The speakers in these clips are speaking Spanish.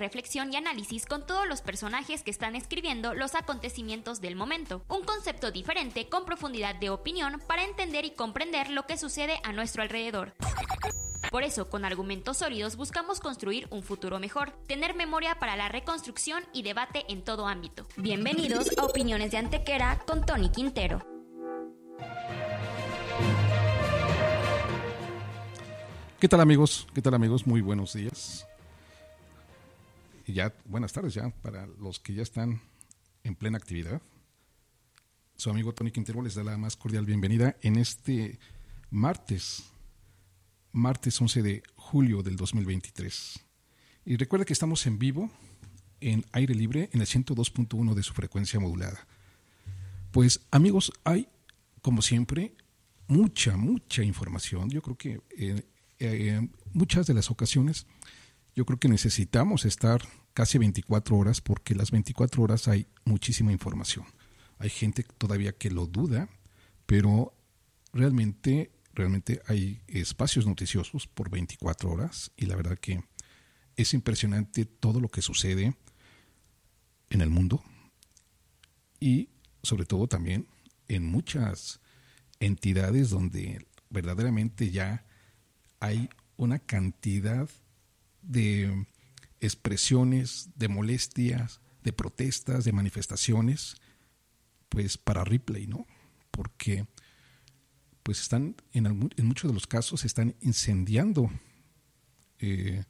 reflexión y análisis con todos los personajes que están escribiendo los acontecimientos del momento. Un concepto diferente con profundidad de opinión para entender y comprender lo que sucede a nuestro alrededor. Por eso, con argumentos sólidos buscamos construir un futuro mejor, tener memoria para la reconstrucción y debate en todo ámbito. Bienvenidos a Opiniones de Antequera con Tony Quintero. ¿Qué tal amigos? ¿Qué tal amigos? Muy buenos días ya buenas tardes ya para los que ya están en plena actividad. Su amigo Tony Quintero les da la más cordial bienvenida en este martes, martes 11 de julio del 2023. Y recuerda que estamos en vivo, en aire libre, en el 102.1 de su frecuencia modulada. Pues amigos, hay, como siempre, mucha, mucha información. Yo creo que en eh, muchas de las ocasiones, yo creo que necesitamos estar casi 24 horas porque las 24 horas hay muchísima información. Hay gente todavía que lo duda, pero realmente, realmente hay espacios noticiosos por 24 horas y la verdad que es impresionante todo lo que sucede en el mundo y sobre todo también en muchas entidades donde verdaderamente ya hay una cantidad de expresiones de molestias, de protestas, de manifestaciones, pues para Ripley, ¿no? Porque pues están, en, en muchos de los casos, están incendiando eh,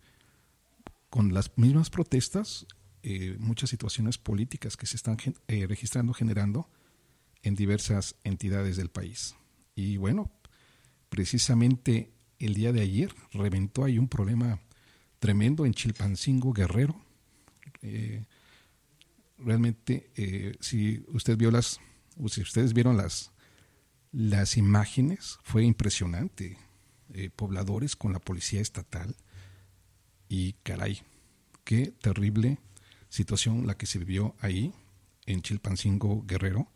con las mismas protestas eh, muchas situaciones políticas que se están eh, registrando, generando en diversas entidades del país. Y bueno, precisamente el día de ayer reventó ahí un problema tremendo en Chilpancingo Guerrero. Eh, realmente, eh, si usted vio las, si ustedes vieron las, las imágenes, fue impresionante. Eh, pobladores con la policía estatal y caray, qué terrible situación la que se vivió ahí en Chilpancingo Guerrero.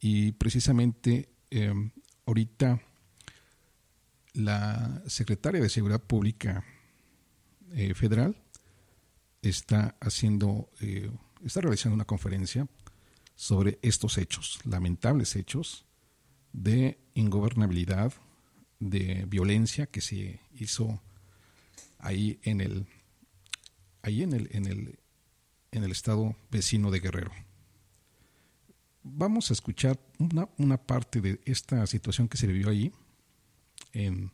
Y precisamente ahorita la secretaria de Seguridad Pública eh, federal está haciendo, eh, está realizando una conferencia sobre estos hechos, lamentables hechos de ingobernabilidad, de violencia que se hizo ahí en el, ahí en el, en el, en el estado vecino de Guerrero. Vamos a escuchar una, una parte de esta situación que se vivió ahí en,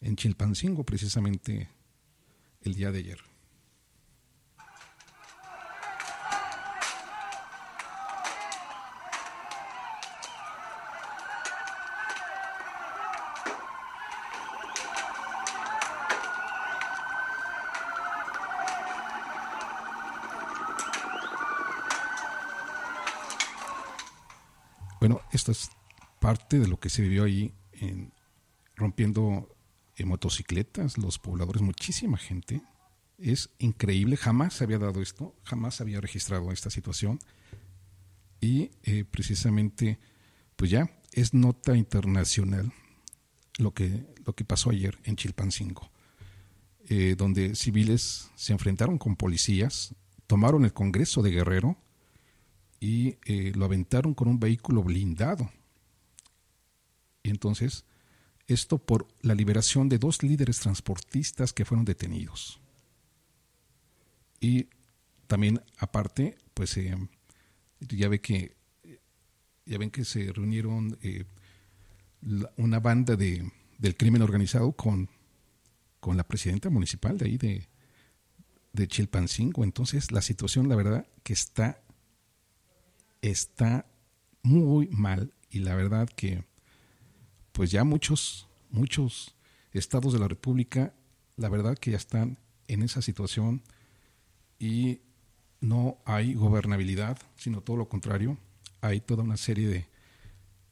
en Chilpancingo, precisamente el día de ayer. Bueno, esta es parte de lo que se vivió ahí en, rompiendo en motocicletas, los pobladores, muchísima gente. Es increíble, jamás se había dado esto, jamás se había registrado esta situación. Y eh, precisamente, pues ya es nota internacional lo que, lo que pasó ayer en Chilpancingo, eh, donde civiles se enfrentaron con policías, tomaron el Congreso de Guerrero y eh, lo aventaron con un vehículo blindado. Y entonces esto por la liberación de dos líderes transportistas que fueron detenidos. Y también aparte, pues eh, ya ve que ya ven que se reunieron eh, una banda de, del crimen organizado con, con la presidenta municipal de ahí de, de Chilpancingo. Entonces, la situación, la verdad, que está, está muy mal. Y la verdad que, pues ya muchos, muchos estados de la República, la verdad que ya están en esa situación y no hay gobernabilidad, sino todo lo contrario. Hay toda una serie de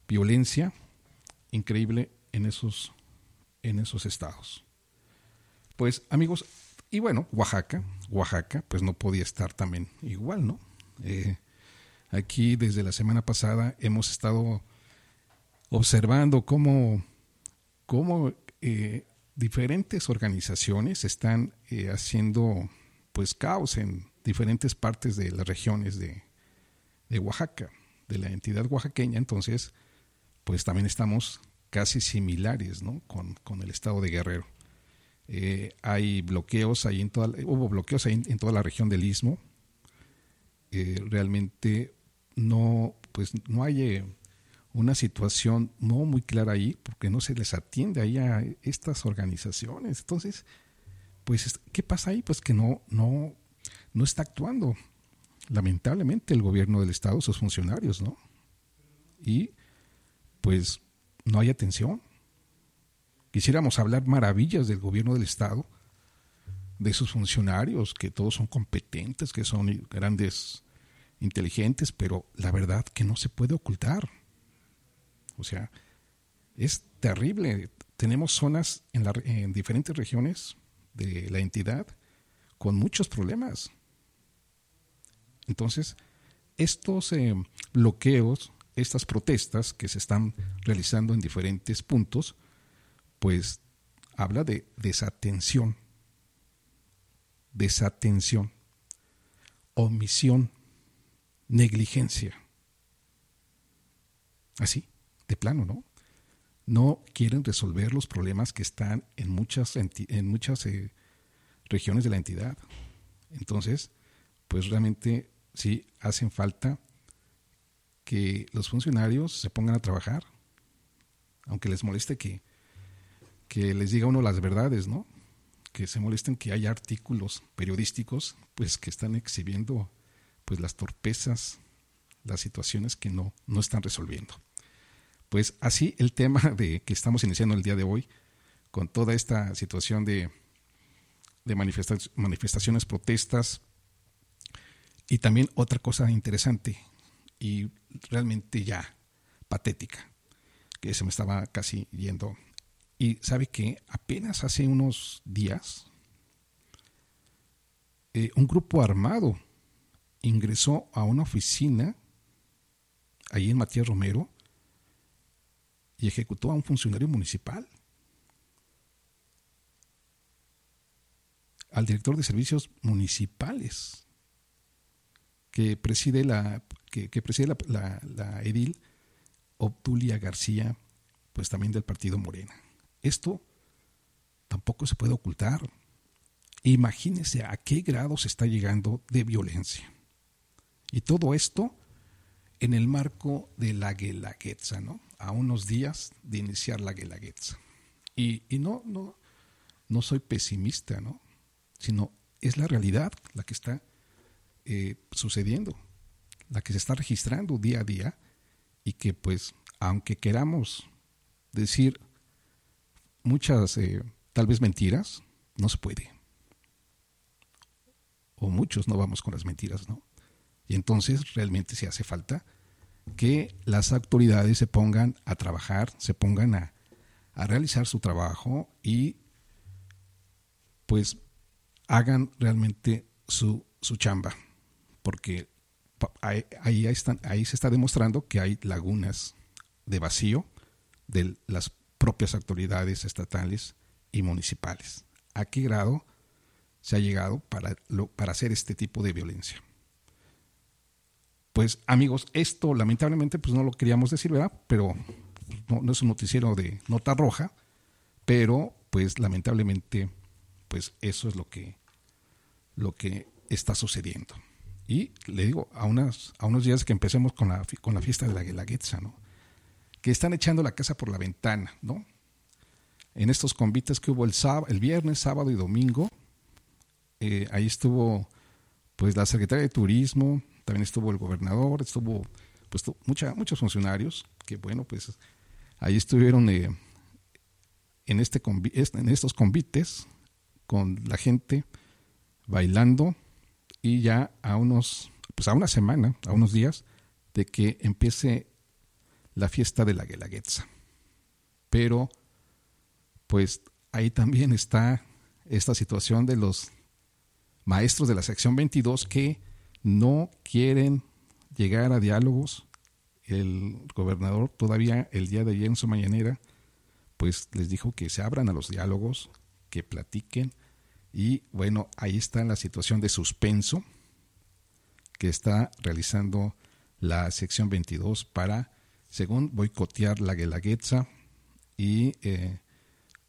violencia increíble en esos, en esos estados. Pues amigos, y bueno, Oaxaca, Oaxaca, pues no podía estar también igual, ¿no? Eh, aquí desde la semana pasada hemos estado observando cómo, cómo eh, diferentes organizaciones están eh, haciendo pues caos en diferentes partes de las regiones de, de Oaxaca, de la entidad oaxaqueña. Entonces, pues también estamos casi similares ¿no? con, el estado de Guerrero. Eh, hay bloqueos ahí en toda, hubo bloqueos ahí en, toda la región del Istmo. Realmente no, pues no hay una situación no muy clara ahí porque no se les atiende ahí a estas organizaciones. Entonces, pues, ¿qué pasa ahí? Pues que no, no, no está actuando. Lamentablemente el gobierno del Estado, sus funcionarios, ¿no? Y pues no hay atención. Quisiéramos hablar maravillas del gobierno del Estado, de sus funcionarios, que todos son competentes, que son grandes, inteligentes, pero la verdad que no se puede ocultar. O sea, es terrible. Tenemos zonas en, en diferentes regiones de la entidad con muchos problemas. Entonces, estos eh, bloqueos estas protestas que se están realizando en diferentes puntos, pues habla de desatención, desatención, omisión, negligencia. Así, de plano, ¿no? No quieren resolver los problemas que están en muchas, en muchas eh, regiones de la entidad. Entonces, pues realmente sí hacen falta que los funcionarios se pongan a trabajar, aunque les moleste que, que les diga uno las verdades, ¿no? Que se molesten que haya artículos periodísticos, pues que están exhibiendo pues las torpezas, las situaciones que no, no están resolviendo. Pues así el tema de que estamos iniciando el día de hoy, con toda esta situación de, manifestaciones, protestas, y también otra cosa interesante, y realmente ya patética, que se me estaba casi yendo. Y sabe que apenas hace unos días, eh, un grupo armado ingresó a una oficina ahí en Matías Romero y ejecutó a un funcionario municipal. Al director de servicios municipales que preside la que, preside la, edil Obtulia García, pues también del partido Morena. Esto tampoco se puede ocultar. Imagínense a qué grado se está llegando de violencia. Y todo esto en el marco de la Guelaguetza, ¿no? A unos días de iniciar la Guelaguetza. Y, y no, no, no soy pesimista, ¿no? Sino es la realidad la que está eh, sucediendo la que se está registrando día a día y que pues aunque queramos decir muchas eh, tal vez mentiras, no se puede. O muchos no vamos con las mentiras, ¿no? Y entonces realmente se hace falta que las autoridades se pongan a trabajar, se pongan a, a realizar su trabajo y pues hagan realmente su, su chamba. Porque ahí, están, ahí se está demostrando que hay lagunas de vacío de las propias autoridades estatales y municipales. ¿A qué grado se ha llegado para, para hacer este tipo de violencia? Pues amigos, esto lamentablemente pues no lo queríamos decir, ¿verdad? Pero no, es un noticiero de nota roja, pero pues lamentablemente pues eso es lo que, lo que está sucediendo. Y le digo, a, unas, a unos días que empecemos con la, con la fiesta de la Guelaguetza, ¿no? Que están echando la casa por la ventana, ¿no? En estos convites que hubo el, sábado, el viernes, sábado y domingo, Eh, ahí estuvo pues la secretaria de Turismo, también estuvo el gobernador, estuvo pues mucha, muchos funcionarios que bueno, pues ahí estuvieron eh, en, este en estos convites con la gente bailando y ya a unos, pues a una semana, a unos días de que empiece la fiesta de la Guelaguetza. Pero pues ahí también está esta situación de los maestros de la sección 22 que no quieren llegar a diálogos. El gobernador todavía el día de ayer en su mañanera, pues les dijo que se abran a los diálogos, que platiquen. Y bueno, ahí está la situación de suspenso que está realizando la sección 22 para, según boicotear la Guelaguetza. Y eh,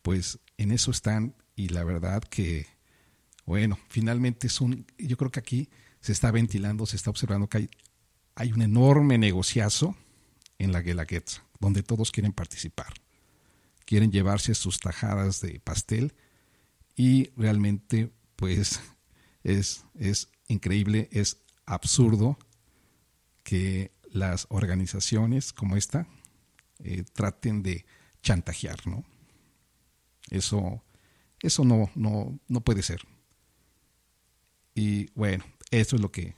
pues en eso están. Y la verdad que, bueno, finalmente es un, yo creo que aquí se está ventilando, se está observando que hay, hay un enorme negociazo en la Guelaguetza, donde todos quieren participar. Quieren llevarse sus tajadas de pastel y realmente pues es, es increíble, es absurdo que las organizaciones como esta eh, traten de chantajear, ¿no? Eso, eso no, no, no puede ser. Y bueno, eso es lo que,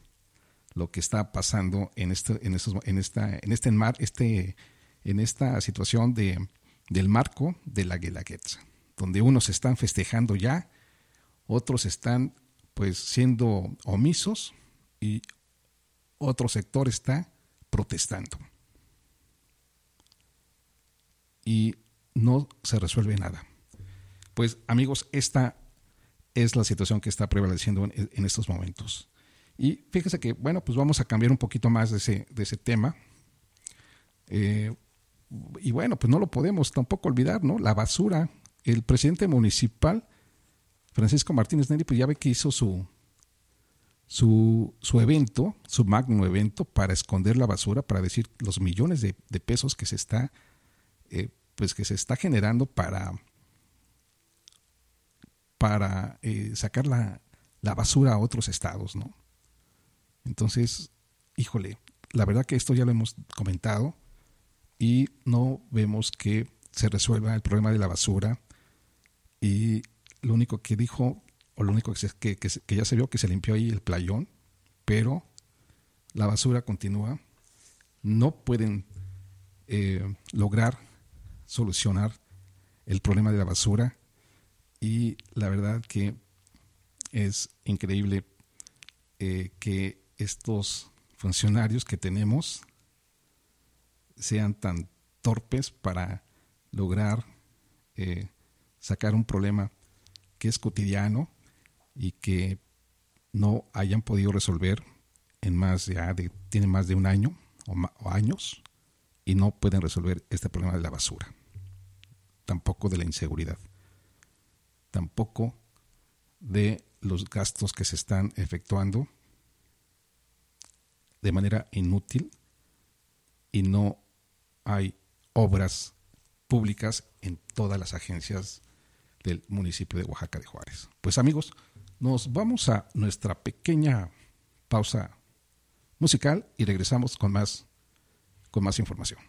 lo que está pasando en este, en estos, en esta, en este mar, este, en esta situación de, del marco de la Guelaguetza, donde unos están festejando ya, otros están pues siendo omisos y otro sector está protestando. Y no se resuelve nada. Pues amigos, esta es la situación que está prevaleciendo en, estos momentos. Y fíjese que, bueno, pues vamos a cambiar un poquito más de ese, de ese tema. Eh, y bueno, pues no lo podemos tampoco olvidar, ¿no? La basura. El presidente municipal, Francisco Martínez Neri, pues ya ve que hizo su, su, su evento, su magno evento, para esconder la basura, para decir los millones de, pesos que se está, eh, pues que se está generando para para eh, sacar la, basura a otros estados, ¿no? Entonces, híjole, la verdad que esto ya lo hemos comentado y no vemos que se resuelva el problema de la basura. Y lo único que dijo, o lo único que, que, ya se vio que se limpió ahí el playón, pero la basura continúa, no pueden eh, lograr solucionar el problema de la basura y la verdad que es increíble eh, que estos funcionarios que tenemos sean tan torpes para lograr eh, sacar un problema que es cotidiano y que no hayan podido resolver en más de, tiene más de un año o años y no pueden resolver este problema de la basura, tampoco de la inseguridad. Tampoco de los gastos que se están efectuando de manera inútil y no hay obras públicas en todas las agencias del municipio de Oaxaca de Juárez. Pues amigos, nos vamos a nuestra pequeña pausa musical y regresamos con más con más información.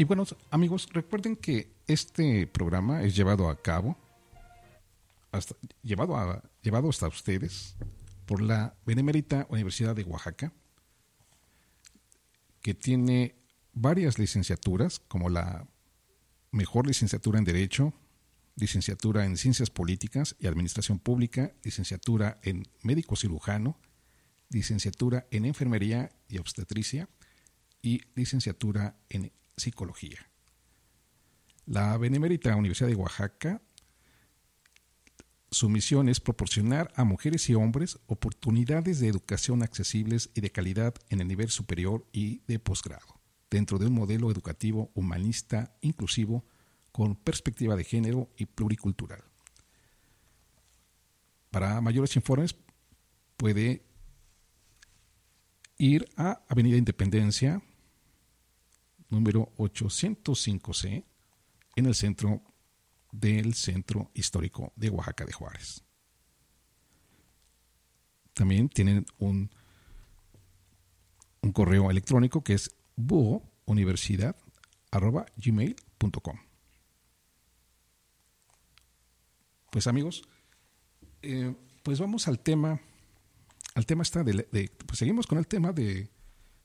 Y bueno, amigos, recuerden que este programa es llevado a cabo, hasta, llevado, a, llevado hasta ustedes por la Benemérita Universidad de Oaxaca, que tiene varias licenciaturas, como la mejor licenciatura en Derecho, licenciatura en Ciencias Políticas y Administración Pública, licenciatura en Médico Cirujano, licenciatura en Enfermería y Obstetricia y licenciatura en Psicología. La Benemérita Universidad de Oaxaca, su misión es proporcionar a mujeres y hombres oportunidades de educación accesibles y de calidad en el nivel superior y de posgrado, dentro de un modelo educativo humanista, inclusivo, con perspectiva de género y pluricultural. Para mayores informes puede ir a Avenida Independencia, número 805C, en el centro del Centro Histórico de Oaxaca de Juárez. También tienen un, un correo electrónico que es buouniversidad.gmail.com. Pues amigos, eh, pues vamos al tema, al tema está de, pues seguimos con el tema de,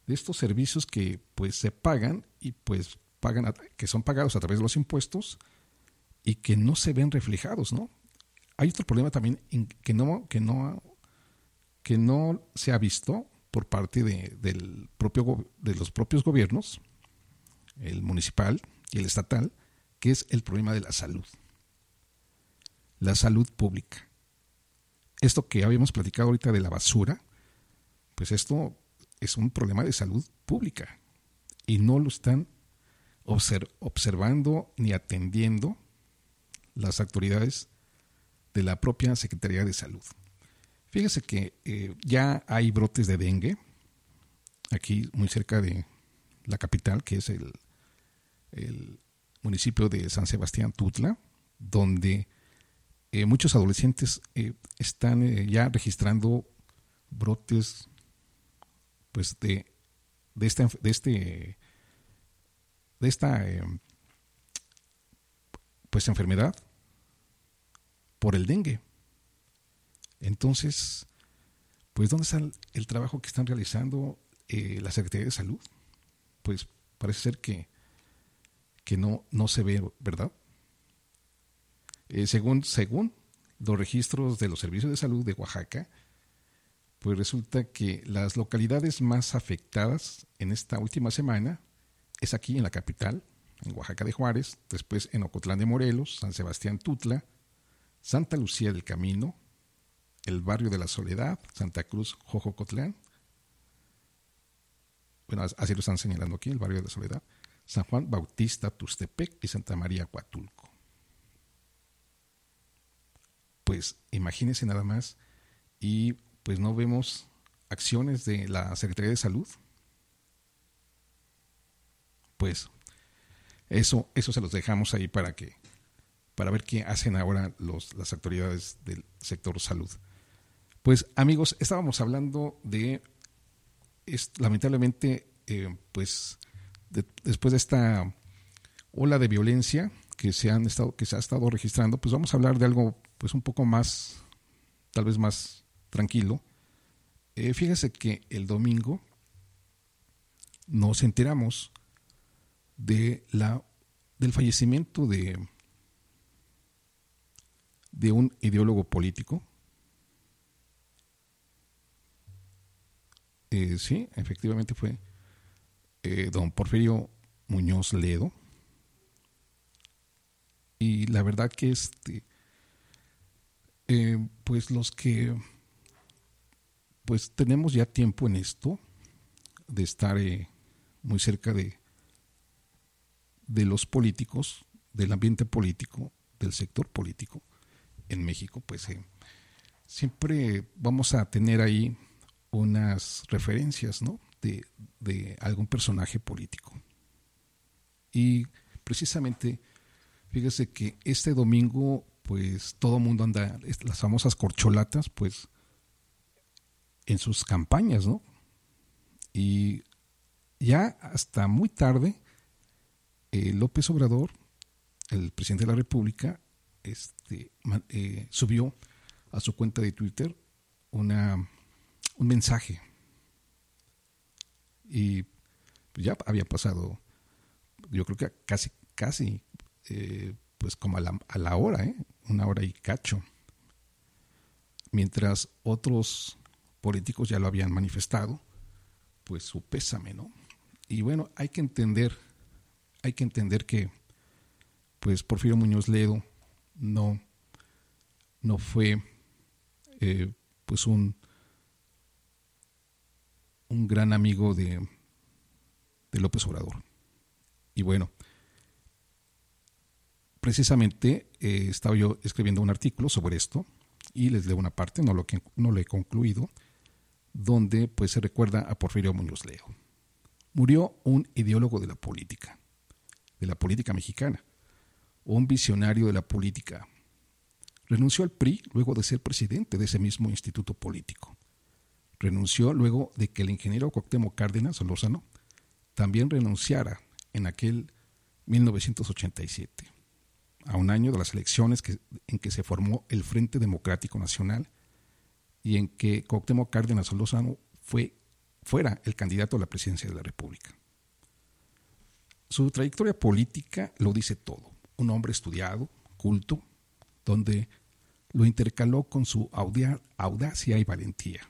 de, estos servicios que pues se pagan y pues pagan, que son pagados a través de los impuestos y que no se ven reflejados, ¿no? Hay otro problema también que no, que no, que no se ha visto por parte de, del propio, de los propios gobiernos, el municipal y el estatal, que es el problema de la salud la salud pública. Esto que habíamos platicado ahorita de la basura, pues esto es un problema de salud pública y no lo están observando ni atendiendo las autoridades de la propia Secretaría de Salud. Fíjese que eh, ya hay brotes de dengue aquí muy cerca de la capital, que es el, municipio de San Sebastián Tutla, donde eh, muchos adolescentes eh, están ya registrando brotes pues de, de esta de este de esta pues enfermedad por el dengue. Entonces pues dónde está el, trabajo que están realizando la Secretaría de Salud pues parece ser que que no no se ve verdad eh, según, según los registros de los servicios de salud de Oaxaca, pues resulta que las localidades más afectadas en esta última semana es aquí en la capital, en Oaxaca de Juárez, después en Ocotlán de Morelos, San Sebastián Tutla, Santa Lucía del Camino, el barrio de la Soledad, Santa Cruz, Jojocotlán, bueno, así lo están señalando aquí, el barrio de la Soledad, San Juan Bautista, Tustepec y Santa María Coatulco pues imagínense nada más y pues no vemos acciones de la Secretaría de Salud. Pues eso, eso se los dejamos ahí para que, para ver qué hacen ahora los, las autoridades del sector salud. Pues amigos, estábamos hablando de, lamentablemente, eh, pues después de esta ola de violencia que se han estado, que se ha estado registrando, pues vamos a hablar de algo pues un poco más, tal vez más tranquilo. Eh, fíjese que el domingo nos enteramos de la, del fallecimiento de, de un ideólogo político. Eh, sí, efectivamente fue eh, don Porfirio Muñoz Ledo. Y la verdad que este eh, pues los que pues tenemos ya tiempo en esto de estar eh, muy cerca de de los políticos del ambiente político del sector político en México pues eh, siempre vamos a tener ahí unas referencias ¿no? de, de algún personaje político y precisamente fíjese que este domingo pues todo mundo anda, las famosas corcholatas, pues en sus campañas, ¿no? Y ya hasta muy tarde eh, López Obrador, el presidente de la República, este, eh, subió a su cuenta de Twitter una, un mensaje. Y ya había pasado, yo creo que casi, casi, eh, pues como a la, a la hora, una hora y cacho. Mientras otros políticos ya lo habían manifestado, pues su pésame, ¿no? Y bueno, hay que entender, hay que entender que, pues Porfirio Muñoz Ledo no, no fue, eh, pues un, un gran amigo de, de López Obrador. Y bueno, precisamente eh, estaba yo escribiendo un artículo sobre esto y les leo una parte, no lo, que, no lo he concluido, donde pues se recuerda a Porfirio Muñoz Ledo. Murió un ideólogo de la política, de la política mexicana, un visionario de la política. Renunció al PRI luego de ser presidente de ese mismo instituto político. Renunció luego de que el ingeniero Cuauhtémoc Cárdenas Solórzano también renunciara en aquel 1987, a un año de las elecciones en que se formó el Frente Democrático Nacional y en que Cuauhtémoc Cárdenas Solórzano fue, fuera el candidato a la presidencia de la República. Su trayectoria política lo dice todo. Un hombre estudiado, culto, donde lo intercaló con su audacia y valentía,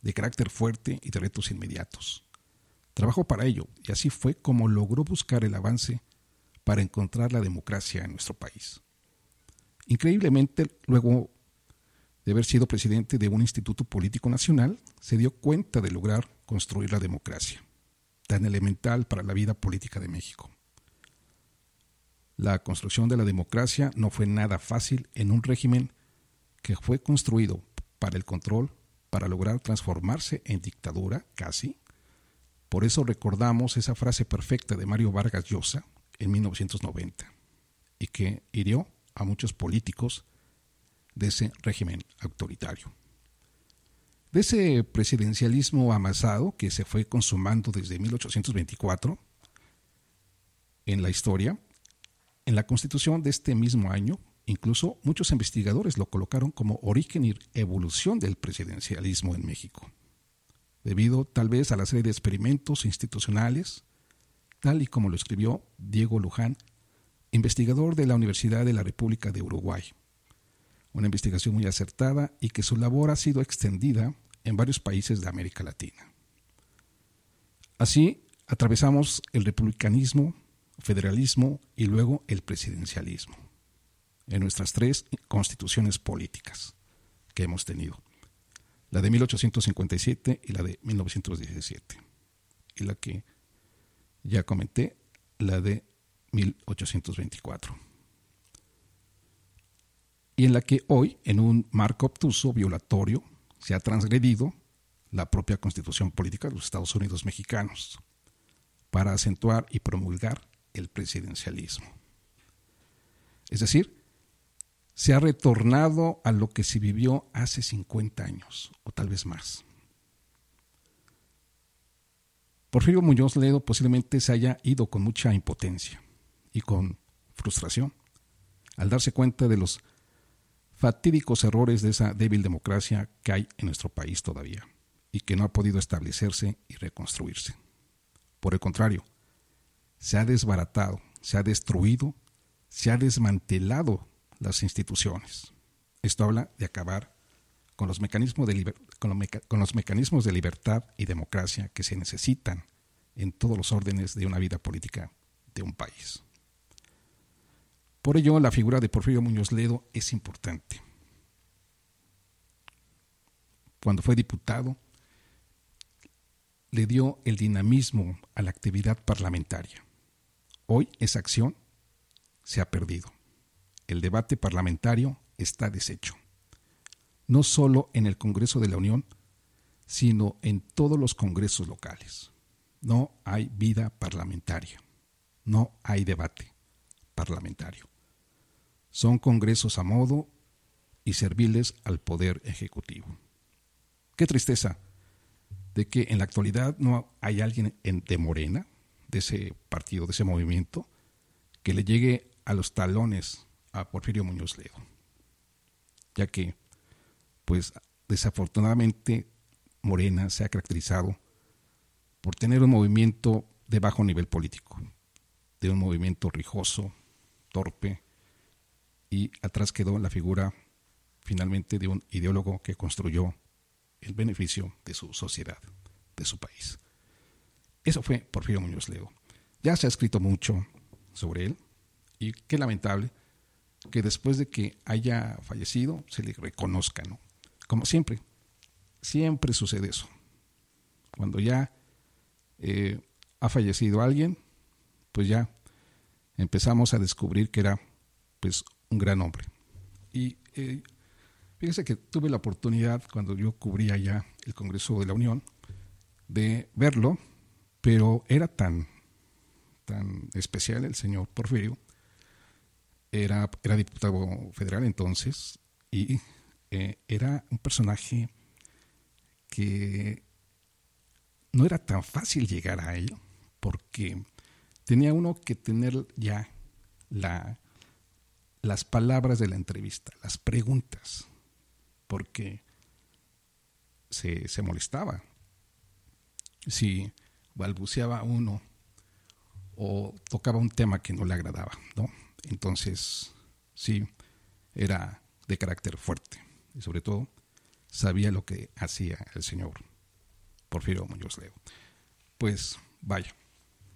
de carácter fuerte y de retos inmediatos. Trabajó para ello y así fue como logró buscar el avance para encontrar la democracia en nuestro país. Increíblemente, luego de haber sido presidente de un instituto político nacional, se dio cuenta de lograr construir la democracia, tan elemental para la vida política de México. La construcción de la democracia no fue nada fácil en un régimen que fue construido para el control, para lograr transformarse en dictadura, casi. Por eso recordamos esa frase perfecta de Mario Vargas Llosa en 1990 y que hirió a muchos políticos de ese régimen autoritario. De ese presidencialismo amasado que se fue consumando desde 1824 en la historia, en la constitución de este mismo año, incluso muchos investigadores lo colocaron como origen y evolución del presidencialismo en México, debido tal vez a la serie de experimentos institucionales, tal y como lo escribió Diego Luján, investigador de la Universidad de la República de Uruguay una investigación muy acertada y que su labor ha sido extendida en varios países de América Latina. Así, atravesamos el republicanismo, federalismo y luego el presidencialismo en nuestras tres constituciones políticas que hemos tenido, la de 1857 y la de 1917, y la que ya comenté, la de 1824 y en la que hoy, en un marco obtuso, violatorio, se ha transgredido la propia constitución política de los Estados Unidos mexicanos para acentuar y promulgar el presidencialismo. Es decir, se ha retornado a lo que se vivió hace 50 años, o tal vez más. Porfirio Muñoz Ledo posiblemente se haya ido con mucha impotencia y con frustración al darse cuenta de los fatídicos errores de esa débil democracia que hay en nuestro país todavía y que no ha podido establecerse y reconstruirse. Por el contrario, se ha desbaratado, se ha destruido, se ha desmantelado las instituciones. Esto habla de acabar con los mecanismos de, con los mecanismos de libertad y democracia que se necesitan en todos los órdenes de una vida política de un país. Por ello, la figura de Porfirio Muñoz Ledo es importante. Cuando fue diputado, le dio el dinamismo a la actividad parlamentaria. Hoy esa acción se ha perdido. El debate parlamentario está deshecho. No solo en el Congreso de la Unión, sino en todos los congresos locales. No hay vida parlamentaria. No hay debate parlamentario. Son congresos a modo y serviles al poder ejecutivo. Qué tristeza de que en la actualidad no hay alguien de Morena, de ese partido, de ese movimiento, que le llegue a los talones a Porfirio Muñoz Ledo, ya que, pues desafortunadamente, Morena se ha caracterizado por tener un movimiento de bajo nivel político, de un movimiento rijoso, torpe, y atrás quedó la figura finalmente de un ideólogo que construyó el beneficio de su sociedad, de su país. Eso fue Porfirio Muñoz Ledo. Ya se ha escrito mucho sobre él y qué lamentable que después de que haya fallecido se le reconozca, ¿no? Como siempre, siempre sucede eso. Cuando ya eh, ha fallecido alguien, pues ya empezamos a descubrir que era pues un gran hombre. Y eh, fíjese que tuve la oportunidad cuando yo cubría ya el Congreso de la Unión de verlo, pero era tan, tan especial el señor Porfirio, era, era diputado federal entonces, y eh, era un personaje que no era tan fácil llegar a él, porque tenía uno que tener ya la, las palabras de la entrevista, las preguntas, porque se, se molestaba. Si balbuceaba uno o tocaba un tema que no le agradaba, ¿no? Entonces, sí, era de carácter fuerte y sobre todo sabía lo que hacía el señor Porfirio Muñoz Leo. Pues vaya,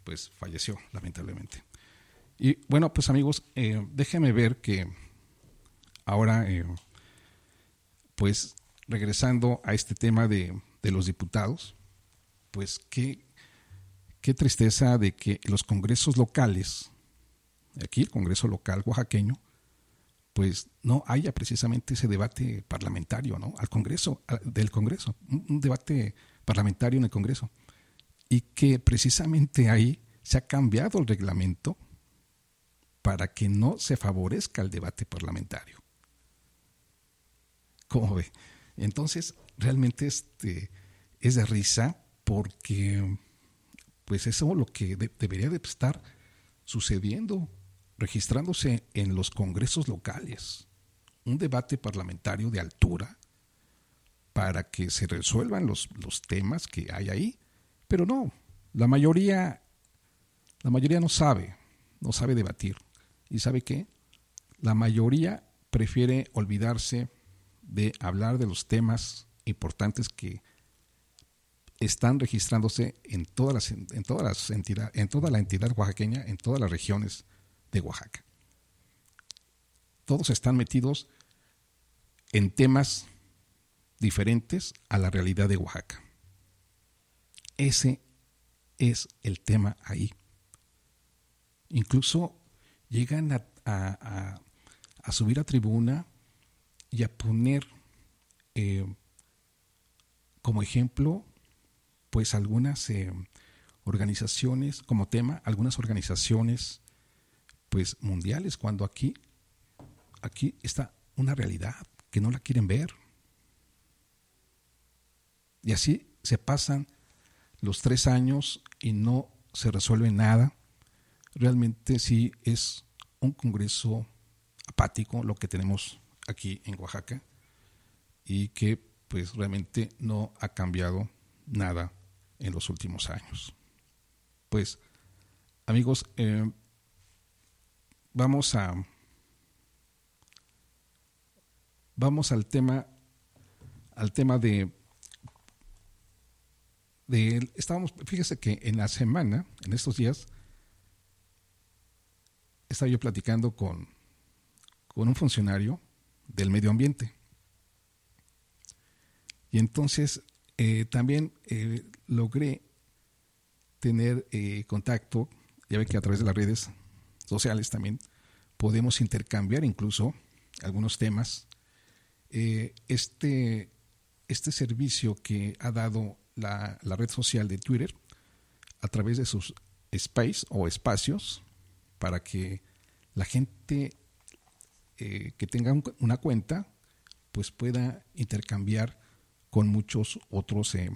pues falleció lamentablemente. Y bueno, pues amigos, eh, déjenme ver que ahora, eh, pues regresando a este tema de, de los diputados, pues qué, qué tristeza de que los congresos locales, aquí el Congreso local oaxaqueño, pues no haya precisamente ese debate parlamentario, ¿no? Al Congreso, del Congreso, un, debate parlamentario en el Congreso. Y que precisamente ahí se ha cambiado el reglamento para que no se favorezca el debate parlamentario. ¿Cómo ve? Entonces, realmente este, es de risa porque pues eso es lo que debería de estar sucediendo registrándose en los congresos locales un debate parlamentario de altura para que se resuelvan los, los temas que hay ahí. Pero no, la mayoría, la mayoría no sabe, no sabe debatir. ¿Y sabe qué? La mayoría prefiere olvidarse de hablar de los temas importantes que están registrándose en todas las, en todas las en toda la entidad oaxaqueña, en todas las regiones de Oaxaca. Todos están metidos en temas diferentes a la realidad de Oaxaca. Ese es el tema ahí. Incluso llegan a, subir a tribuna y a poner eh, como ejemplo, pues algunas eh, organizaciones, como tema, algunas organizaciones pues mundiales cuando aquí aquí está una realidad que no la quieren ver. Y así se pasan los tres años y no se resuelve nada. Realmente sí es un congreso apático lo que tenemos aquí en Oaxaca y que pues realmente no ha cambiado nada en los últimos años. Pues amigos, eh, vamos a vamos al tema al tema de de estábamos fíjese que en la semana en estos días estaba yo platicando con con un funcionario del medio ambiente y entonces eh, también eh, logré tener eh, contacto ya ve que a través de las redes sociales también, podemos intercambiar incluso algunos temas. Este, este servicio que ha dado la, red social de Twitter a través de sus space o espacios para que la gente eh, que tenga una cuenta pues pueda intercambiar con muchos otros eh,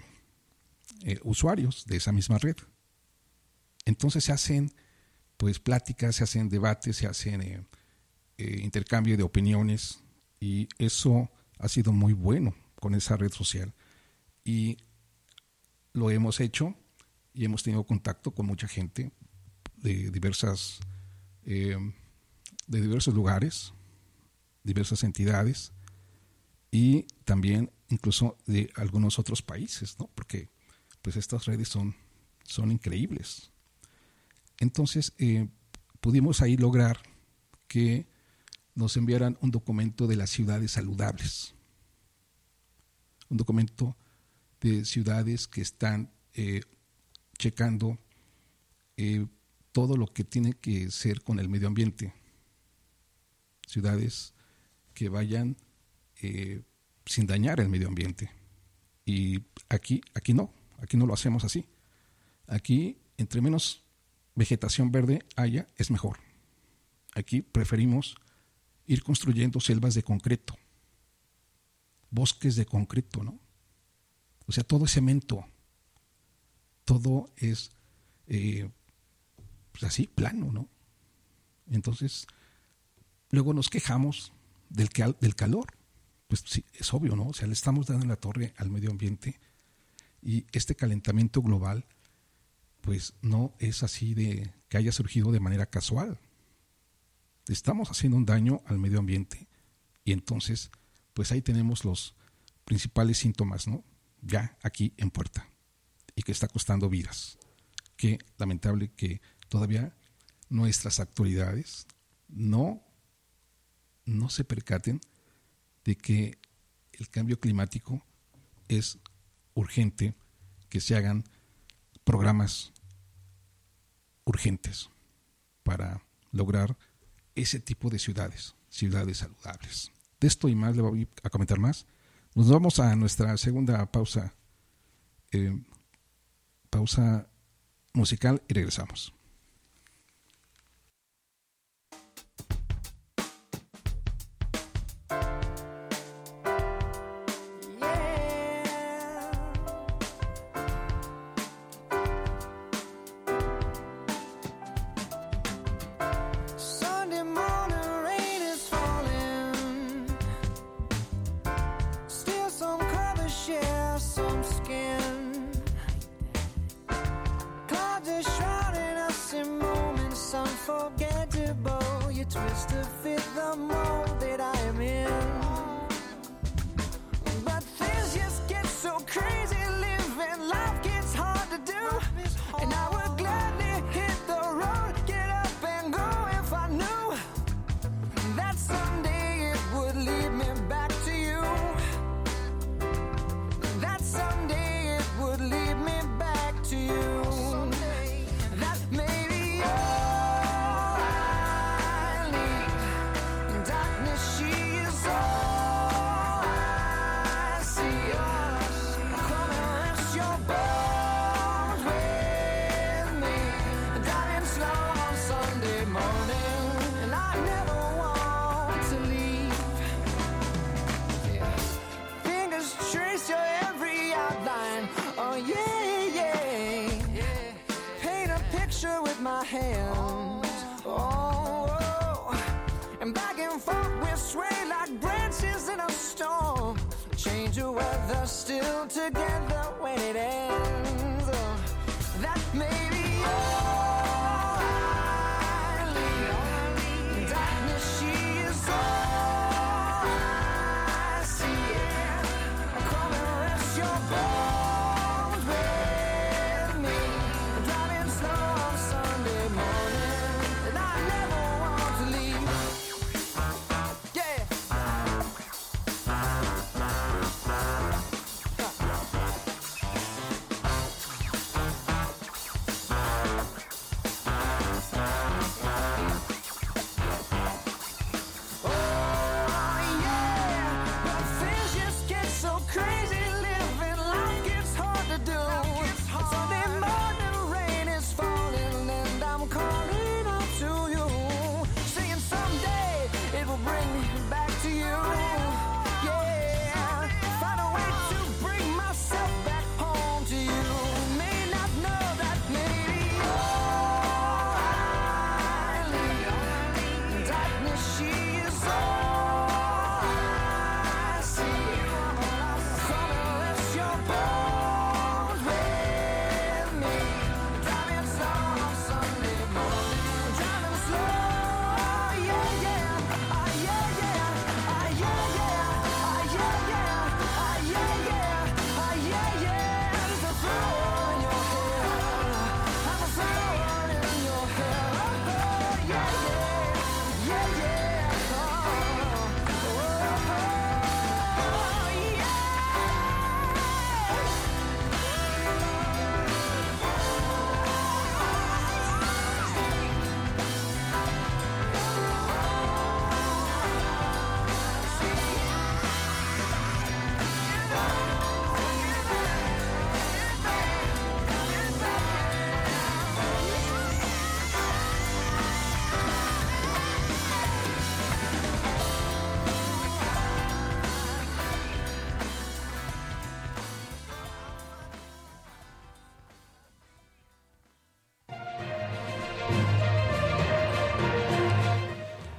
usuarios de esa misma red. Entonces se hacen pues pláticas, se hacen debates, se hacen eh, eh, intercambio de opiniones y eso ha sido muy bueno con esa red social. Y lo hemos hecho y hemos tenido contacto con mucha gente de diversas eh, de diversos lugares, diversas entidades y también incluso de algunos otros países, ¿no? Porque pues estas redes son, son increíbles. Entonces eh, pudimos ahí lograr que nos enviaran un documento de las ciudades saludables, un documento de ciudades que están eh, checando todo lo que tiene que ser con el medio ambiente. Ciudades que vayan eh, sin dañar el medio ambiente. Y aquí, aquí no, aquí no lo hacemos así. Aquí, entre menos vegetación verde haya, es mejor. Aquí preferimos ir construyendo selvas de concreto, bosques de concreto, ¿no? O sea, todo es cemento, todo es eh, pues así, plano, ¿no? Entonces, luego nos quejamos del, del calor. Pues sí, es obvio, ¿no? O sea, le estamos dando la torre al medio ambiente y este calentamiento global, pues no es así de que haya surgido de manera casual. Estamos haciendo un daño al medio ambiente y entonces, pues ahí tenemos los principales síntomas, ¿no? ya aquí en puerta y que está costando vidas. Qué lamentable que todavía nuestras autoridades no, no se percaten de que el cambio climático es urgente, que se hagan programas urgentes para lograr ese tipo de ciudades, ciudades saludables. De esto y más le voy a comentar más nos vamos a nuestra segunda pausa, eh, pausa musical y regresamos.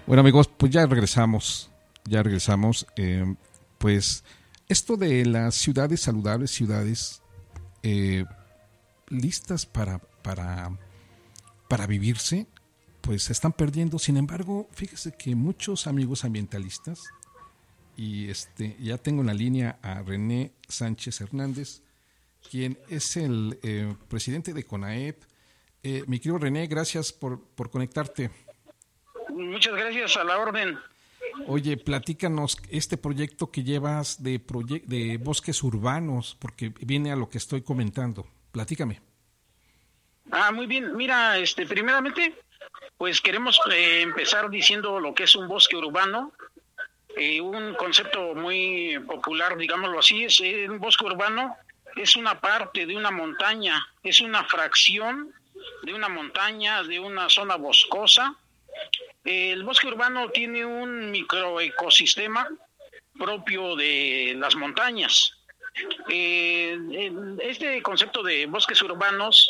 Bueno amigos, pues ya regresamos, ya regresamos. Eh, pues esto de las ciudades saludables, ciudades eh, listas para, para, para vivirse, pues se están perdiendo. Sin embargo, fíjese que muchos amigos ambientalistas, y este, ya tengo en la línea a René Sánchez Hernández, quien es el eh, presidente de CONAEP. mi querido René, gracias por, por conectarte. Muchas gracias a la orden. Oye, platícanos este proyecto que llevas de, de bosques urbanos, porque viene a lo que estoy comentando. Platícame. Ah, muy bien. Mira, este, primeramente, pues queremos eh, empezar diciendo lo que es un bosque urbano. Eh, un concepto muy popular, digámoslo así, es eh, un bosque urbano es una parte de una montaña, es una fracción de una montaña, de una zona boscosa, el bosque urbano tiene un microecosistema propio de las montañas. Eh, este concepto de bosques urbanos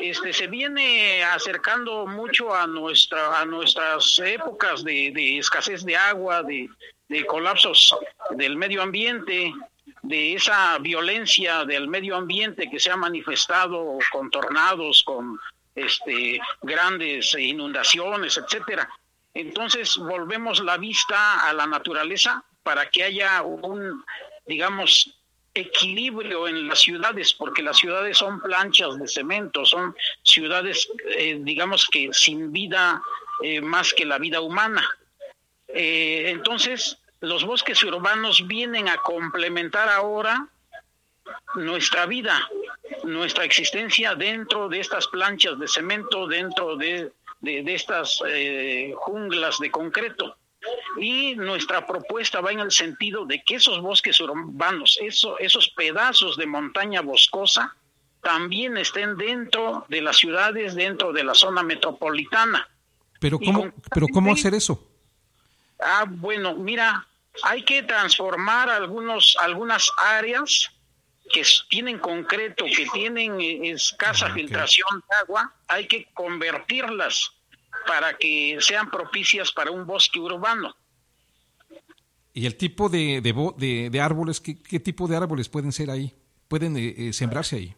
este, se viene acercando mucho a, nuestra, a nuestras épocas de, escasez de agua, de, de, colapsos del medio ambiente, de esa violencia del medio ambiente que se ha manifestado con tornados, con este, grandes inundaciones, etcétera. Entonces volvemos la vista a la naturaleza para que haya un, digamos, equilibrio en las ciudades, porque las ciudades son planchas de cemento, son ciudades, eh, digamos que sin vida eh, más que la vida humana. Eh, entonces, los bosques urbanos vienen a complementar ahora nuestra vida, nuestra existencia dentro de estas planchas de cemento, dentro de, estas eh, junglas de concreto. Y nuestra propuesta va en el sentido de que esos bosques urbanos, esos pedazos de montaña boscosa, también estén dentro de las ciudades, dentro de la zona metropolitana. Pero ¿cómo, pero ¿cómo hacer eso? Ah, bueno, mira, hay que transformar algunos, algunas áreas que tienen concreto, que tienen eh, escasa ah, filtración de agua, hay que convertirlas para que sean propicias para un bosque urbano. ¿Y el tipo de, de, de, árboles, ¿qué, ¿qué, tipo de árboles pueden ser ahí? ¿Pueden eh, eh, sembrarse ahí?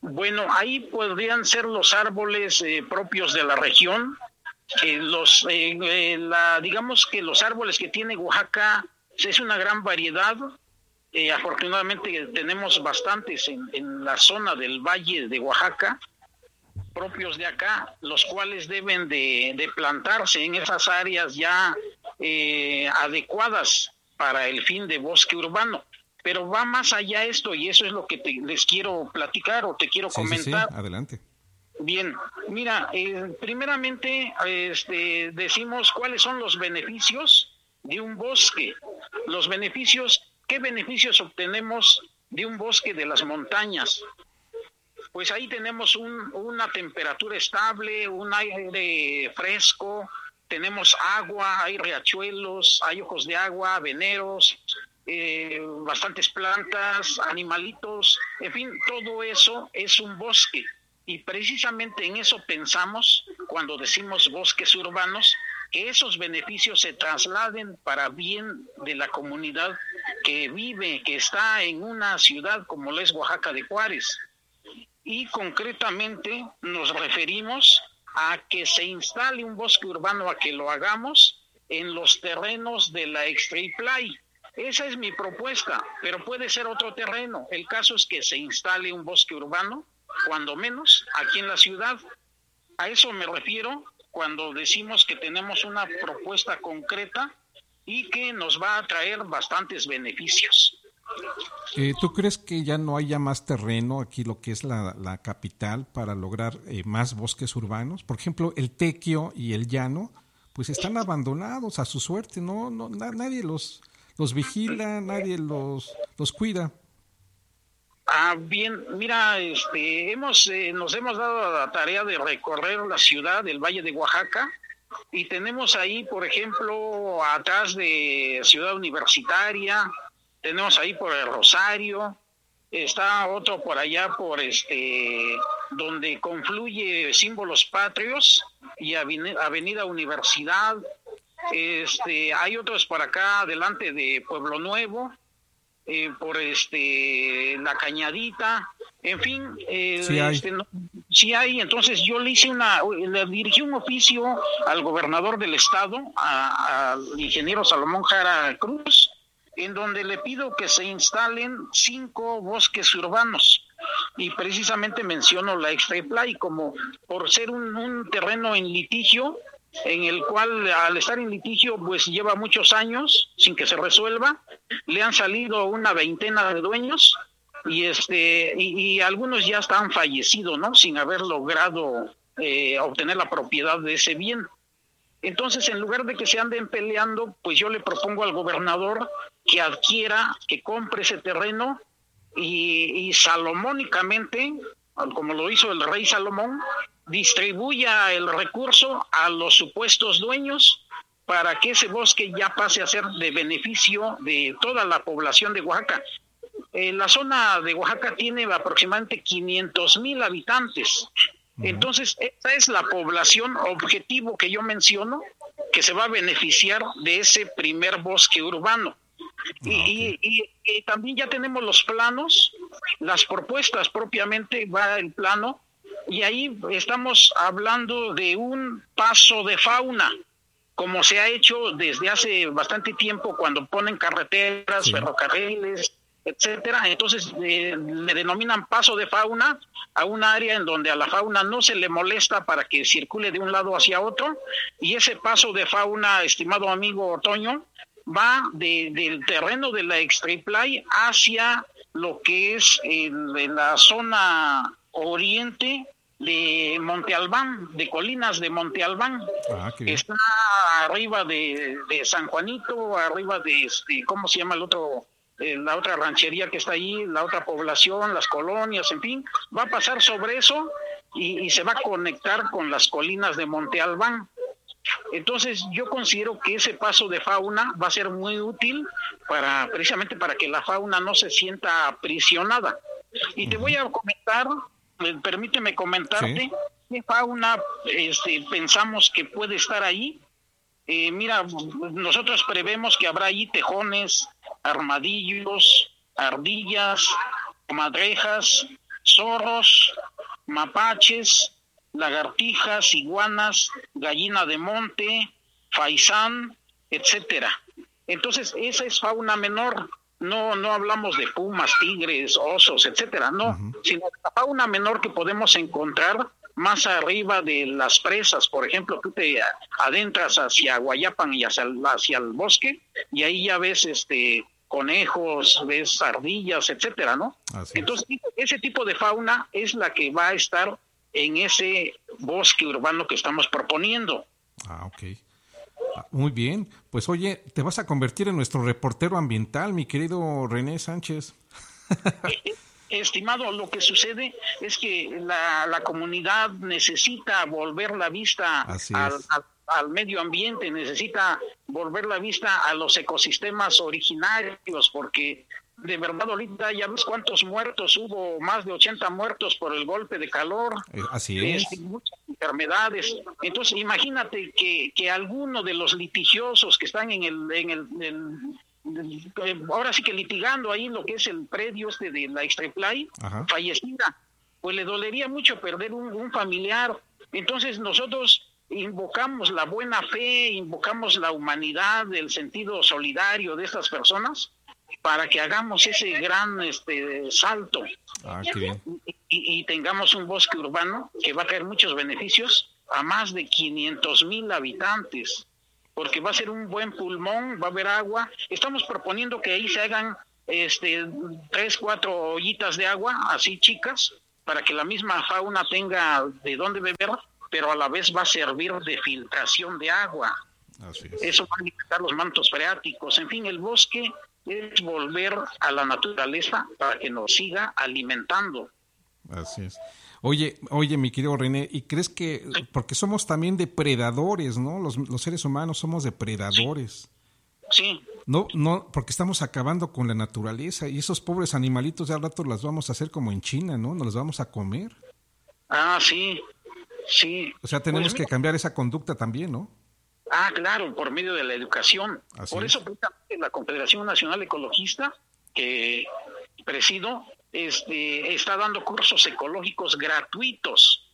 Bueno, ahí podrían ser los árboles propios de la región, los, la, digamos que los árboles que tiene Oaxaca es una gran variedad, eh, afortunadamente tenemos bastantes en, la zona del valle de Oaxaca, propios de acá, los cuales deben de, plantarse en esas áreas ya eh, adecuadas para el fin de bosque urbano. Pero va más allá esto y eso es lo que les quiero platicar o te quiero comentar. Adelante. Bien, mira, eh, primeramente este, decimos cuáles son los beneficios de un bosque. Los beneficios ¿Qué beneficios obtenemos de un bosque de las montañas? Pues ahí tenemos una temperatura estable, un aire fresco, tenemos agua, hay riachuelos, hay ojos de agua, veneros, eh, bastantes plantas, animalitos, en fin, todo eso es un bosque. Y precisamente en eso pensamos cuando decimos bosques urbanos, que esos beneficios se trasladen para bien de la comunidad que vive, que está en una ciudad como es Oaxaca de Juárez. Y concretamente nos referimos a que se instale un bosque urbano, a que lo hagamos en los terrenos de la Extriplay. Esa es mi propuesta, pero puede ser otro terreno. El caso es que se instale un bosque urbano, cuando menos, aquí en la ciudad. A eso me refiero cuando decimos que tenemos una propuesta concreta y que nos va a traer bastantes beneficios. Eh, ¿Tú crees que ya no haya más terreno aquí, lo que es la, capital, para lograr eh, más bosques urbanos? Por ejemplo, el Tequio y el Llano, pues están abandonados a su suerte, no, no nadie los, los vigila, nadie los, los cuida. Ah, bien, mira, este, hemos, eh, nos hemos dado la tarea de recorrer la ciudad del Valle de Oaxaca y tenemos ahí, por ejemplo, atrás de Ciudad Universitaria, tenemos ahí por el Rosario, está otro por allá por este donde confluye símbolos patrios y Avenida Universidad, Este, hay otros por acá, delante de Pueblo Nuevo, eh, por este la Cañadita, en fin, eh, sí, hay. Este, sí hay. Entonces yo le hice una, le dirigí un oficio al gobernador del estado, al ingeniero Salomón Jara Cruz, en donde le pido que se instalen cinco bosques urbanos y precisamente menciono la extra play como por ser un terreno en litigio en el cual al estar en litigio pues lleva muchos años sin que se resuelva, le han salido una veintena de dueños y este y, algunos ya están fallecidos, ¿no? Sin haber logrado eh, obtener la propiedad de ese bien. Entonces, en lugar de que se anden peleando, pues yo le propongo al gobernador que adquiera, que compre ese terreno y, y salomónicamente, como lo hizo el rey Salomón, distribuya el recurso a los supuestos dueños para que ese bosque ya pase a ser de beneficio de toda la población de Oaxaca. Eh, la zona de Oaxaca tiene aproximadamente 500 mil habitantes. Entonces, esta es la población objetivo que yo menciono que se va a beneficiar de ese primer bosque urbano. Y, y, también ya tenemos los planos, las propuestas propiamente, va el plano y ahí estamos hablando de un paso de fauna, como se ha hecho desde hace bastante tiempo cuando ponen carreteras, ferrocarriles, etcétera. Entonces eh, le denominan paso de fauna a un área en donde a la fauna no se le molesta para que circule de un lado hacia otro y ese paso de fauna, estimado amigo Otoño, va del terreno de la Extriplay hacia lo que es la zona oriente de Monte Albán, de Colinas de Monte Albán. Ah, está arriba de, San Juanito, arriba de, este, ¿cómo se llama el otro? Eh, la otra ranchería que está ahí, la otra población, las colonias, en fin, va a pasar sobre eso y, y se va a conectar con las colinas de Monte Albán. Entonces yo considero que ese paso de fauna va a ser muy útil para precisamente para que la fauna no se sienta aprisionada. Y te voy a comentar permíteme comentarte qué fauna este, pensamos que puede estar ahí. Eh, mira, nosotros prevemos que habrá ahí tejones, armadillos, ardillas, madrejas, zorros, mapaches, lagartijas, iguanas, gallina de monte, faisán, etcétera. Entonces, esa es fauna menor no, no hablamos de pumas, tigres, osos, etcétera, no, sino la fauna menor que podemos encontrar más arriba de las presas, por ejemplo, tú te adentras hacia Guayapan y hacia el, hacia el bosque y ahí ya ves este conejos, ves ardillas, etcétera, ¿no? Entonces, ese tipo de fauna es la que va a estar en ese bosque urbano que estamos proponiendo. Ah, ok. Muy bien, pues oye, te vas a convertir en nuestro reportero ambiental, mi querido René Sánchez. Estimado, lo que sucede es que la, comunidad necesita volver la vista al, medio ambiente, necesita volver la vista a los ecosistemas originarios, porque de verdad ahorita ya ves cuántos muertos hubo, más de 80 muertos por el golpe de calor. Eh, así es. Este, muchas enfermedades. Entonces imagínate que, que alguno de los litigiosos que están en el, en el, ahora sí que litigando ahí lo que es el predio este de la Extraplay, fallecida, pues le dolería mucho perder un, un familiar. Entonces nosotros invocamos la buena fe, invocamos la humanidad, el sentido solidario de estas personas para que hagamos ese gran este salto ah, Y, tengamos un bosque urbano que va a traer muchos beneficios a más de 500 mil habitantes, porque va a ser un buen pulmón, va a haber agua. Estamos proponiendo que ahí se hagan este tres, cuatro ollitas de agua, así chicas, para que la misma fauna tenga de dónde beber, pero a la vez va a servir de filtración de agua. Eso va a limitar los mantos freáticos. En fin, el bosque es volver a la naturaleza para que nos siga alimentando. Así es. Oye, oye, mi querido René, ¿y crees que, porque somos también depredadores, ¿no? Los, los seres humanos somos depredadores. Sí. No, no, porque estamos acabando con la naturaleza y esos pobres animalitos ya al rato las vamos a hacer como en China, ¿no? Nos las vamos a comer. Ah, sí, sí. O sea, tenemos pues que cambiar esa conducta también, ¿no? Ah, claro, por medio de la educación. por eso la Confederación Nacional Ecologista, que presido, este, está dando cursos ecológicos gratuitos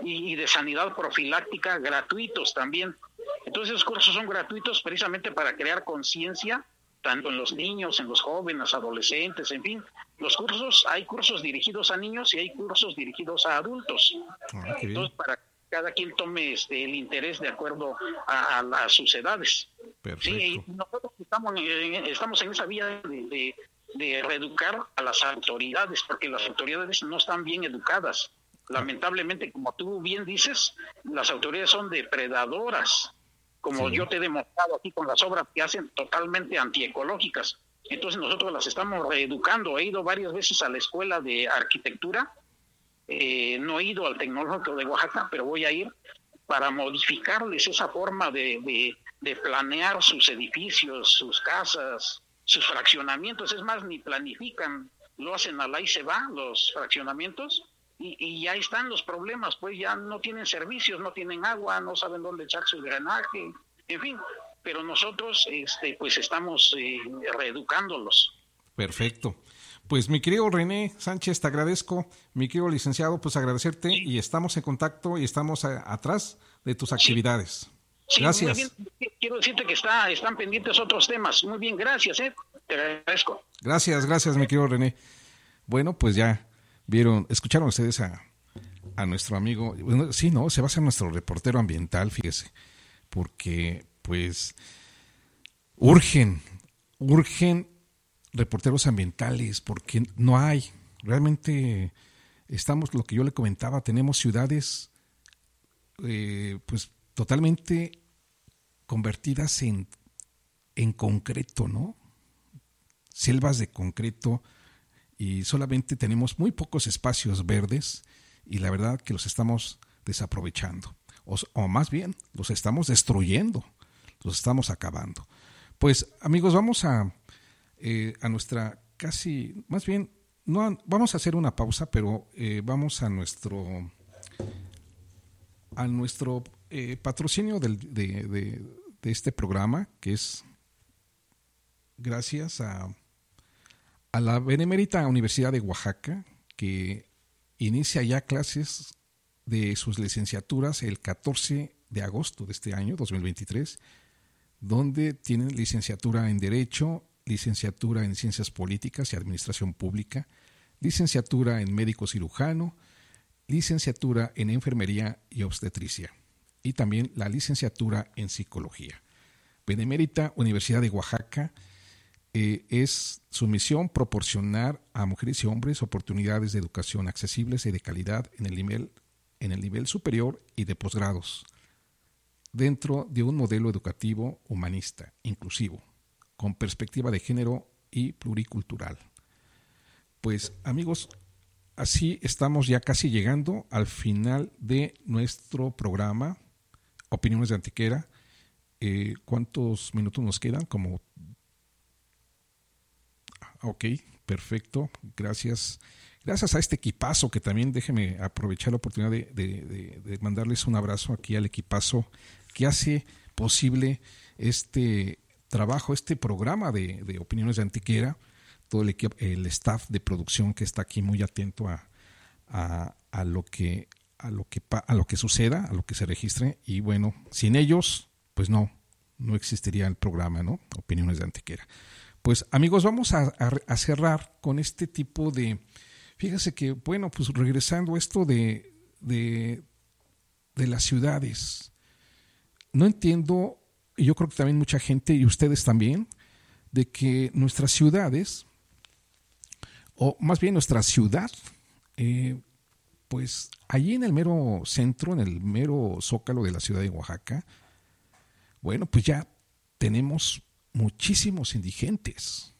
y, de sanidad profiláctica gratuitos también. Entonces esos cursos son gratuitos precisamente para crear conciencia tanto en los niños, en los jóvenes, adolescentes, en fin. Los cursos, hay cursos dirigidos a niños y hay cursos dirigidos a adultos. Ah, Entonces, para cada quien tome este, el interés de acuerdo a, las sus edades. Sí, nosotros estamos en, estamos en esa vía de, de reeducar a las autoridades, porque las autoridades no están bien educadas. Lamentablemente, como tú bien dices, las autoridades son depredadoras, como yo te he demostrado aquí con las obras que hacen totalmente antiecológicas. Entonces nosotros las estamos reeducando. He ido varias veces a la escuela de arquitectura, eh, no he ido al tecnológico de Oaxaca, pero voy a ir para modificarles esa forma de, de planear sus edificios, sus casas, sus fraccionamientos, es más, ni planifican, lo hacen al ahí se va, los fraccionamientos, y, y ya están los problemas, pues ya no tienen servicios, no tienen agua, no saben dónde echar su drenaje, en fin, pero nosotros este, pues estamos eh, reeducándolos. Perfecto. Pues mi querido René Sánchez, te agradezco, mi querido licenciado, pues agradecerte y estamos en contacto y estamos atrás de tus actividades. gracias. Quiero decirte que está, están pendientes otros temas. Muy bien, gracias, ¿eh? te agradezco. Gracias, gracias, mi querido René. Bueno, pues ya vieron, escucharon ustedes a, a nuestro amigo, bueno, sí, no, se va a ser nuestro reportero ambiental, fíjese, porque pues urgen, urgen reporteros ambientales, porque no hay, realmente estamos, lo que yo le comentaba, tenemos ciudades eh, pues totalmente convertidas en, en concreto, ¿no? Selvas de concreto, y solamente tenemos muy pocos espacios verdes y la verdad que los estamos desaprovechando, o, más bien los estamos destruyendo, los estamos acabando. Pues amigos, vamos a, eh, a nuestra casi, más bien, no, vamos a hacer una pausa, pero eh, vamos a nuestro, a nuestro eh, patrocinio del, de, de, de este programa, que es gracias a a la Benemérita Universidad de Oaxaca, que inicia ya clases de sus licenciaturas el 14 de agosto de este año, 2023, donde tienen licenciatura en Derecho, licenciatura en Ciencias Políticas y Administración Pública, licenciatura en Médico Cirujano, licenciatura en Enfermería y Obstetricia y también la licenciatura en Psicología. Benemérita Universidad de Oaxaca eh, es su misión proporcionar a mujeres y hombres oportunidades de educación accesibles y de calidad en el nivel, en el nivel superior y de posgrados, dentro de un modelo educativo humanista, inclusivo, con perspectiva de género y pluricultural. Pues amigos, así estamos ya casi llegando al final de nuestro programa Opiniones de Antiquera. Eh, ¿Cuántos minutos nos quedan? Como Ok, perfecto. Gracias. Gracias a este equipazo que también déjeme aprovechar la oportunidad de, mandarles un abrazo aquí al equipazo que hace posible este trabajo, este programa de, opiniones de antiquera, todo el, equipo, el staff de producción que está aquí muy atento a, a, lo que a lo que a lo que suceda, a lo que se registre y bueno, sin ellos pues no no existiría el programa, ¿no? Opiniones de antiquera. Pues amigos, vamos a, cerrar con este tipo de... Fíjese que, bueno, pues regresando a esto de, de, de las ciudades, no entiendo, y yo creo que también mucha gente, y ustedes también, de que nuestras ciudades, o más bien nuestra ciudad, eh, pues allí en el mero centro, en el mero zócalo de la ciudad de Oaxaca, bueno, pues ya tenemos muchísimos indigentes.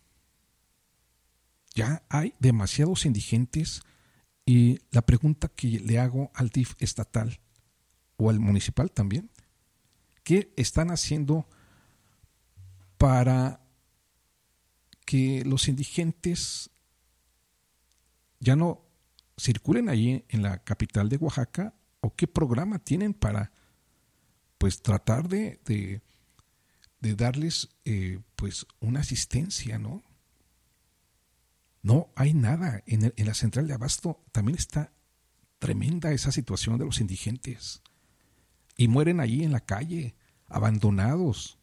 Ya hay demasiados indigentes y la pregunta que le hago al DIF estatal o al municipal también, ¿qué están haciendo para que los indigentes ya no circulen allí en la capital de Oaxaca o qué programa tienen para pues tratar de, de, darles eh, pues una asistencia, ¿no? No hay nada. En, en la central de Abasto también está tremenda esa situación de los indigentes. Y mueren ahí en la calle, abandonados.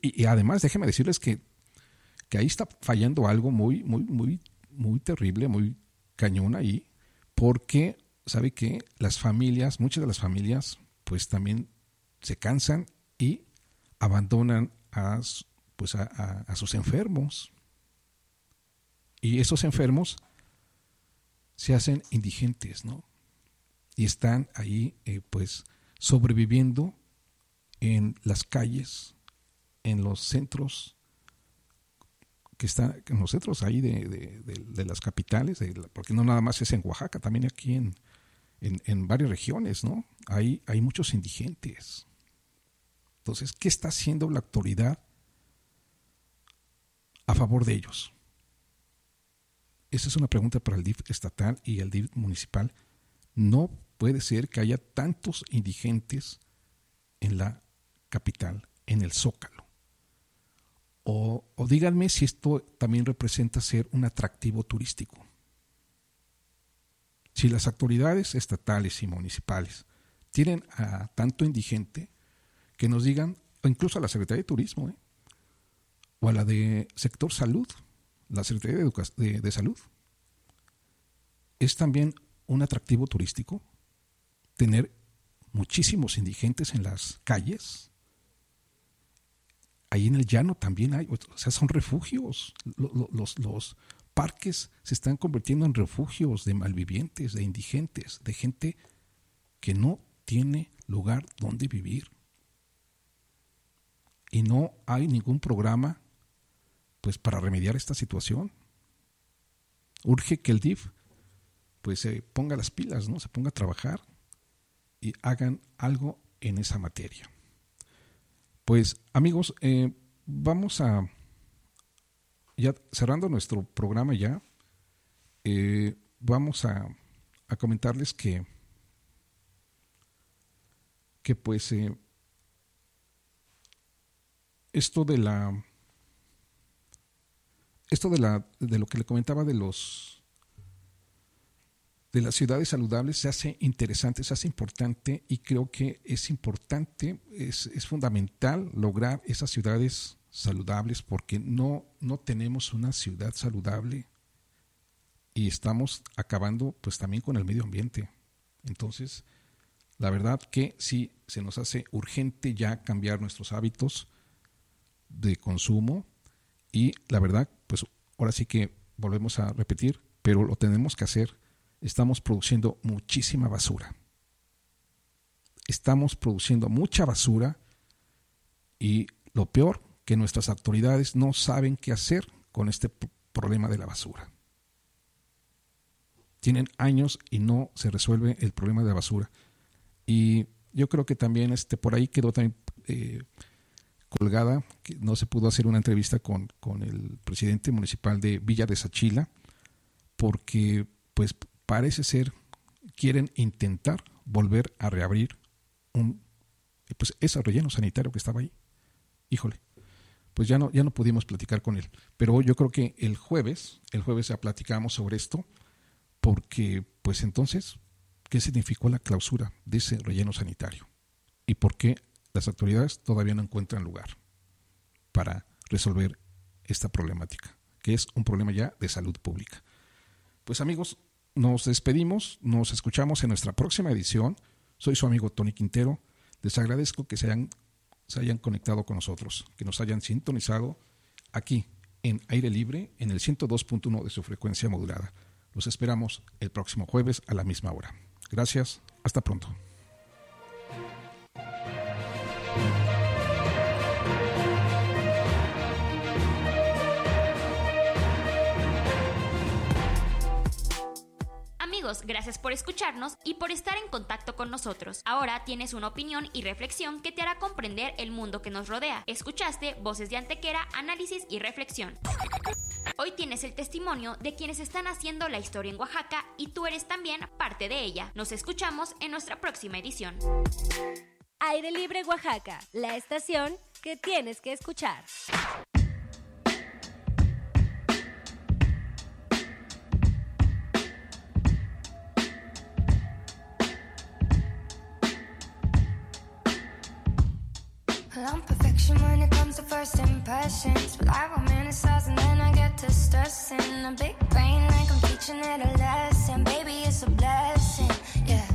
Y, además, déjeme decirles que, que, ahí está fallando algo muy, muy, muy, muy terrible, muy cañón ahí, porque, ¿sabe qué? Las familias, muchas de las familias, pues también se cansan y abandonan a, pues a sus enfermos. Y esos enfermos se hacen indigentes, ¿no? Y están ahí, eh, pues, sobreviviendo en las calles, en los centros que están, en los centros ahí de, las capitales, porque no nada más es en Oaxaca, también aquí en, en, varias regiones, ¿no? Hay, hay muchos indigentes. Entonces, ¿qué está haciendo la autoridad a favor de ellos? Esa es una pregunta para el DIF estatal y el DIF municipal. No puede ser que haya tantos indigentes en la capital, en el Zócalo. O, díganme si esto también representa ser un atractivo turístico. Si las autoridades estatales y municipales tienen a tanto indigente, que nos digan, o incluso a la Secretaría de Turismo, ¿eh? o a la de sector salud, la Secretaría de, de, Salud. Es también un atractivo turístico tener muchísimos indigentes en las calles. Ahí en el llano también hay, o sea, son refugios. Los, los, parques se están convirtiendo en refugios de malvivientes, de indigentes, de gente que no tiene lugar donde vivir. Y no hay ningún programa pues para remediar esta situación. Urge que el DIF pues se ponga las pilas, ¿no? Se ponga a trabajar y hagan algo en esa materia. Pues amigos, eh, vamos a ya cerrando nuestro programa ya, eh, vamos a, a, comentarles que que pues eh, esto de la esto de, la, de lo que le comentaba de los de las ciudades saludables se hace interesante, se hace importante y creo que es importante, es, fundamental lograr esas ciudades saludables porque no, no tenemos una ciudad saludable y estamos acabando pues también con el medio ambiente. Entonces, la verdad que sí se nos hace urgente ya cambiar nuestros hábitos de consumo y la verdad, pues ahora sí que volvemos a repetir, pero lo tenemos que hacer. Estamos produciendo muchísima basura. Estamos produciendo mucha basura y lo peor, que nuestras autoridades no saben qué hacer con este problema de la basura. Tienen años y no se resuelve el problema de la basura. Y yo creo que también este, por ahí quedó también eh, colgada, que no se pudo hacer una entrevista con, con el presidente municipal de Villa de Sachila, porque pues parece ser, quieren intentar volver a reabrir un, pues ese relleno sanitario que estaba ahí. Híjole, pues ya no, ya no pudimos platicar con él. Pero yo creo que el jueves, el jueves ya platicamos sobre esto, porque pues entonces, ¿qué significó la clausura de ese relleno sanitario? ¿Y por qué las autoridades todavía no encuentran lugar para resolver esta problemática, que es un problema ya de salud pública. Pues amigos, nos despedimos, nos escuchamos en nuestra próxima edición. Soy su amigo Tony Quintero. Les agradezco que se hayan, se hayan conectado con nosotros, que nos hayan sintonizado aquí en aire libre en el 102.1 de su frecuencia modulada. Los esperamos el próximo jueves a la misma hora. Gracias, hasta pronto. Gracias por escucharnos y por estar en contacto con nosotros. Ahora tienes una opinión y reflexión que te hará comprender el mundo que nos rodea. Escuchaste Voces de Antequera, Análisis y Reflexión. Hoy tienes el testimonio de quienes están haciendo la historia en Oaxaca y tú eres también parte de ella. Nos escuchamos en nuestra próxima edición. Aire Libre Oaxaca, la estación que tienes que escuchar. Well, I'm perfection when it comes to first impressions. But I romanticize and then I get to stressing. A big brain like I'm teaching it a lesson. Baby, it's a blessing, yeah.